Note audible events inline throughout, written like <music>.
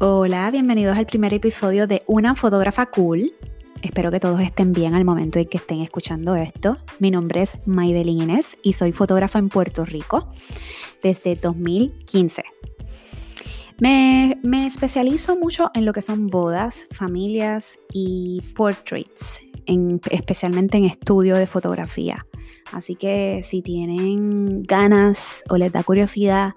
Hola, bienvenidos al primer episodio de Una fotógrafa cool. Espero que todos estén bien al momento en que estén escuchando esto. Mi nombre es Maidelin Inés y soy fotógrafa en Puerto Rico desde 2015. Me, me, especializo mucho en lo que son bodas, familias y portraits, especialmente en estudio de fotografía. Así que si tienen ganas o les da curiosidad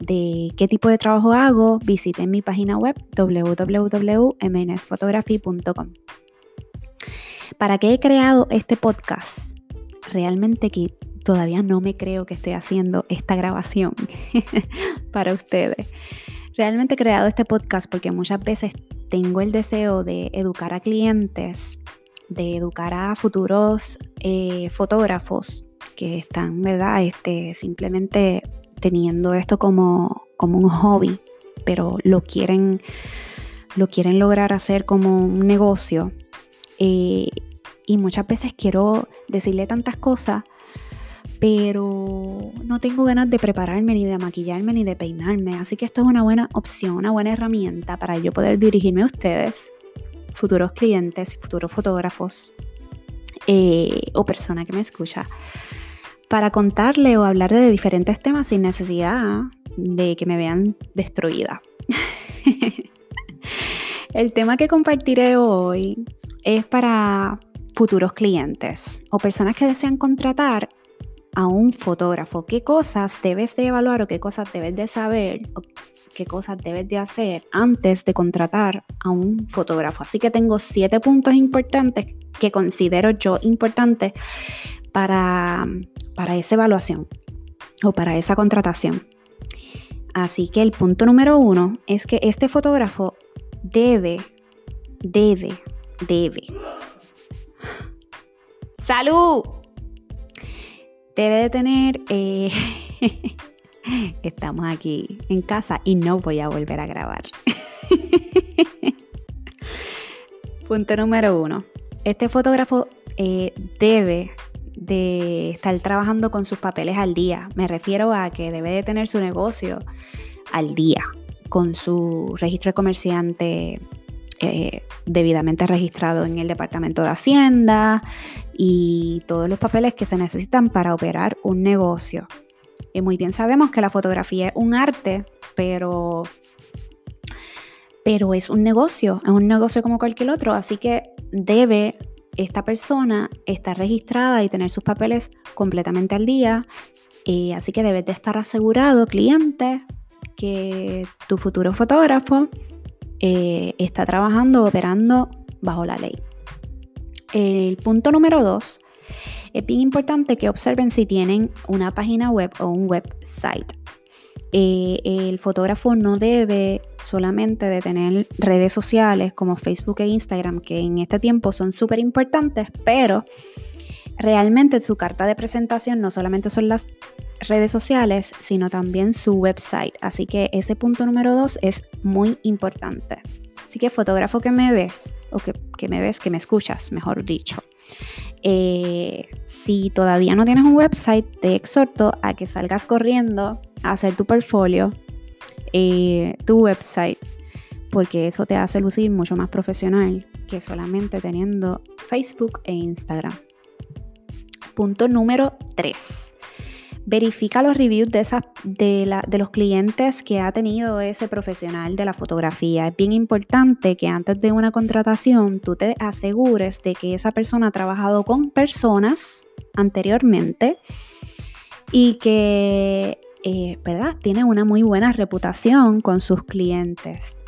de qué tipo de trabajo hago, visiten mi página web www.mnsphotography.com. ¿Para qué he creado este podcast? Realmente que todavía no me creo que estoy haciendo esta grabación <laughs> para ustedes. Realmente he creado este podcast porque muchas veces tengo el deseo de educar a clientes, de educar a futuros eh, fotógrafos que están, ¿verdad? Este, simplemente teniendo esto como, como un hobby, pero lo quieren, lo quieren lograr hacer como un negocio. Eh, y muchas veces quiero decirle tantas cosas, pero no tengo ganas de prepararme, ni de maquillarme, ni de peinarme. Así que esto es una buena opción, una buena herramienta para yo poder dirigirme a ustedes, futuros clientes, futuros fotógrafos eh, o persona que me escucha para contarle o hablarle de diferentes temas sin necesidad de que me vean destruida. <laughs> El tema que compartiré hoy es para futuros clientes o personas que desean contratar a un fotógrafo. ¿Qué cosas debes de evaluar o qué cosas debes de saber o qué cosas debes de hacer antes de contratar a un fotógrafo? Así que tengo siete puntos importantes que considero yo importantes para para esa evaluación o para esa contratación. Así que el punto número uno es que este fotógrafo debe, debe, debe. <gasps> ¡Salud! Debe de tener... Eh, <laughs> estamos aquí en casa y no voy a volver a grabar. <laughs> Punto número uno. Este fotógrafo eh, debe de estar trabajando con sus papeles al día. Me refiero a que debe de tener su negocio al día, con su registro de comerciante eh, debidamente registrado en el Departamento de Hacienda y todos los papeles que se necesitan para operar un negocio. Y muy bien sabemos que la fotografía es un arte, pero, pero es un negocio, es un negocio como cualquier otro, así que debe esta persona está registrada y tener sus papeles completamente al día. Eh, así que debes de estar asegurado, cliente, que tu futuro fotógrafo eh, está trabajando, operando bajo la ley. El punto número dos, es bien importante que observen si tienen una página web o un website. Eh, el fotógrafo no debe solamente de tener redes sociales como Facebook e Instagram, que en este tiempo son súper importantes, pero realmente su carta de presentación no solamente son las redes sociales, sino también su website. Así que ese punto número dos es muy importante. Así que fotógrafo que me ves, o que, que me ves, que me escuchas, mejor dicho. Eh, si todavía no tienes un website, te exhorto a que salgas corriendo a hacer tu portfolio, eh, tu website, porque eso te hace lucir mucho más profesional que solamente teniendo Facebook e Instagram. Punto número 3. Verifica los reviews de, de, de, los clientes que ha tenido ese profesional de la fotografía. Es bien importante que antes de una contratación tú te asegures de que esa persona ha trabajado con personas anteriormente y que eh, ¿verdad? tiene una muy buena reputación con sus clientes.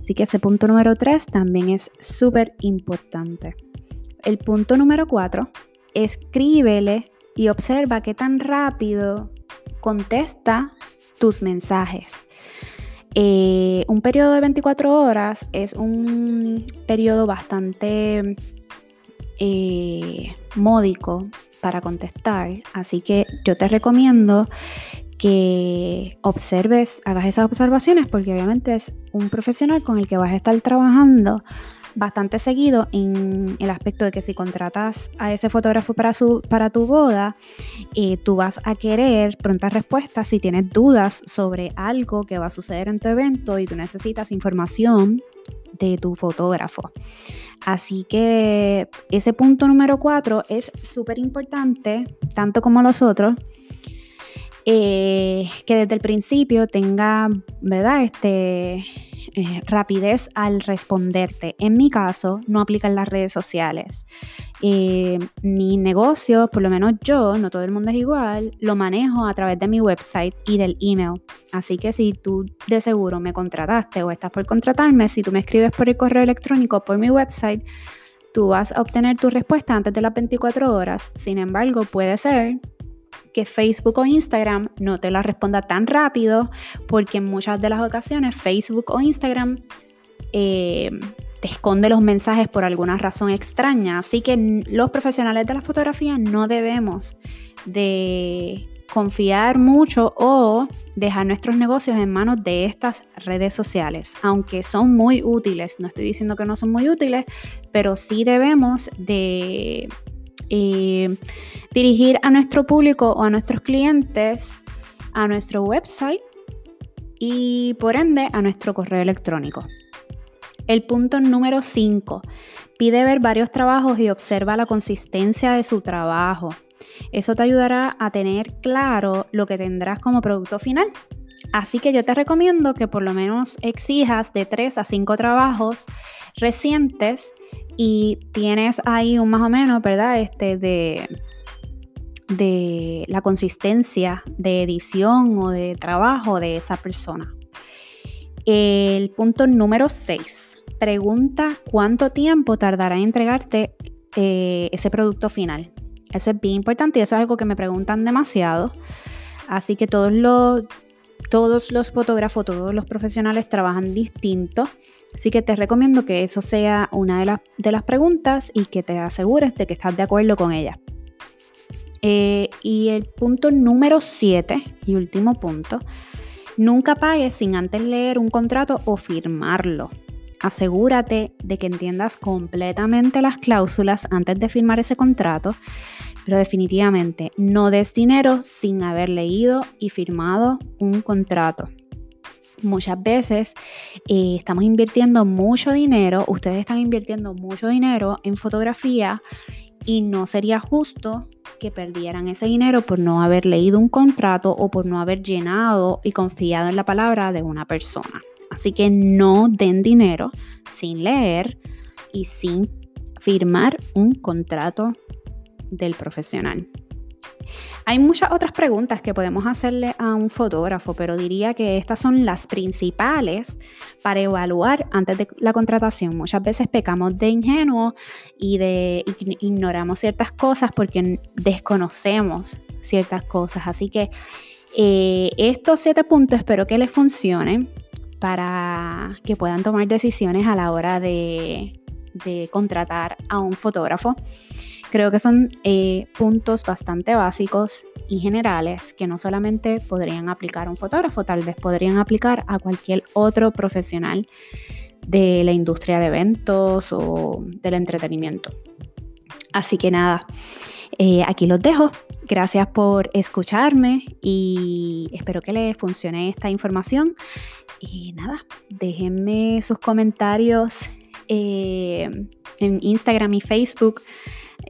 Así que ese punto número 3 también es súper importante. El punto número 4, escríbele y observa qué tan rápido contesta tus mensajes. Eh, un periodo de 24 horas es un periodo bastante eh, módico para contestar, así que yo te recomiendo que observes, hagas esas observaciones porque obviamente es un profesional con el que vas a estar trabajando bastante seguido en el aspecto de que si contratas a ese fotógrafo para, su, para tu boda, eh, tú vas a querer prontas respuestas si tienes dudas sobre algo que va a suceder en tu evento y tú necesitas información de tu fotógrafo. Así que ese punto número cuatro es súper importante, tanto como los otros. Eh, que desde el principio tenga, ¿verdad? Este, eh, rapidez al responderte. En mi caso, no aplican las redes sociales. Eh, mi negocio, por lo menos yo, no todo el mundo es igual, lo manejo a través de mi website y del email. Así que si tú de seguro me contrataste o estás por contratarme, si tú me escribes por el correo electrónico por mi website, tú vas a obtener tu respuesta antes de las 24 horas. Sin embargo, puede ser que Facebook o Instagram no te la responda tan rápido, porque en muchas de las ocasiones Facebook o Instagram eh, te esconde los mensajes por alguna razón extraña. Así que los profesionales de la fotografía no debemos de confiar mucho o dejar nuestros negocios en manos de estas redes sociales, aunque son muy útiles, no estoy diciendo que no son muy útiles, pero sí debemos de eh, dirigir a nuestro público o a nuestros clientes a nuestro website y por ende a nuestro correo electrónico. El punto número 5. Pide ver varios trabajos y observa la consistencia de su trabajo. Eso te ayudará a tener claro lo que tendrás como producto final. Así que yo te recomiendo que por lo menos exijas de 3 a 5 trabajos recientes y tienes ahí un más o menos, ¿verdad? Este de, de la consistencia de edición o de trabajo de esa persona. El punto número 6. Pregunta cuánto tiempo tardará en entregarte eh, ese producto final. Eso es bien importante y eso es algo que me preguntan demasiado. Así que todos los, todos los fotógrafos, todos los profesionales trabajan distinto. Así que te recomiendo que eso sea una de, de las preguntas y que te asegures de que estás de acuerdo con ella. Eh, y el punto número 7 y último punto, nunca pagues sin antes leer un contrato o firmarlo. Asegúrate de que entiendas completamente las cláusulas antes de firmar ese contrato, pero definitivamente no des dinero sin haber leído y firmado un contrato. Muchas veces eh, estamos invirtiendo mucho dinero, ustedes están invirtiendo mucho dinero en fotografía y no sería justo que perdieran ese dinero por no haber leído un contrato o por no haber llenado y confiado en la palabra de una persona. Así que no den dinero sin leer y sin firmar un contrato del profesional. Hay muchas otras preguntas que podemos hacerle a un fotógrafo, pero diría que estas son las principales para evaluar antes de la contratación. Muchas veces pecamos de ingenuo y de ignoramos ciertas cosas porque desconocemos ciertas cosas. Así que eh, estos siete puntos espero que les funcionen para que puedan tomar decisiones a la hora de contratar a un fotógrafo. Creo que son eh, puntos bastante básicos y generales que no solamente podrían aplicar a un fotógrafo, tal vez podrían aplicar a cualquier otro profesional de la industria de eventos o del entretenimiento. Así que nada, eh, aquí los dejo. Gracias por escucharme y espero que les funcione esta información. Y nada, déjenme sus comentarios eh, en Instagram y Facebook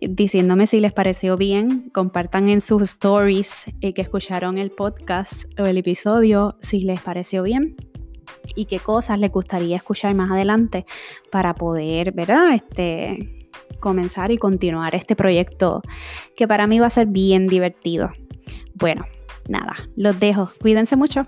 diciéndome si les pareció bien. Compartan en sus stories eh, que escucharon el podcast o el episodio si les pareció bien y qué cosas les gustaría escuchar más adelante para poder, ¿verdad? Este, comenzar y continuar este proyecto que para mí va a ser bien divertido. Bueno, nada, los dejo. Cuídense mucho.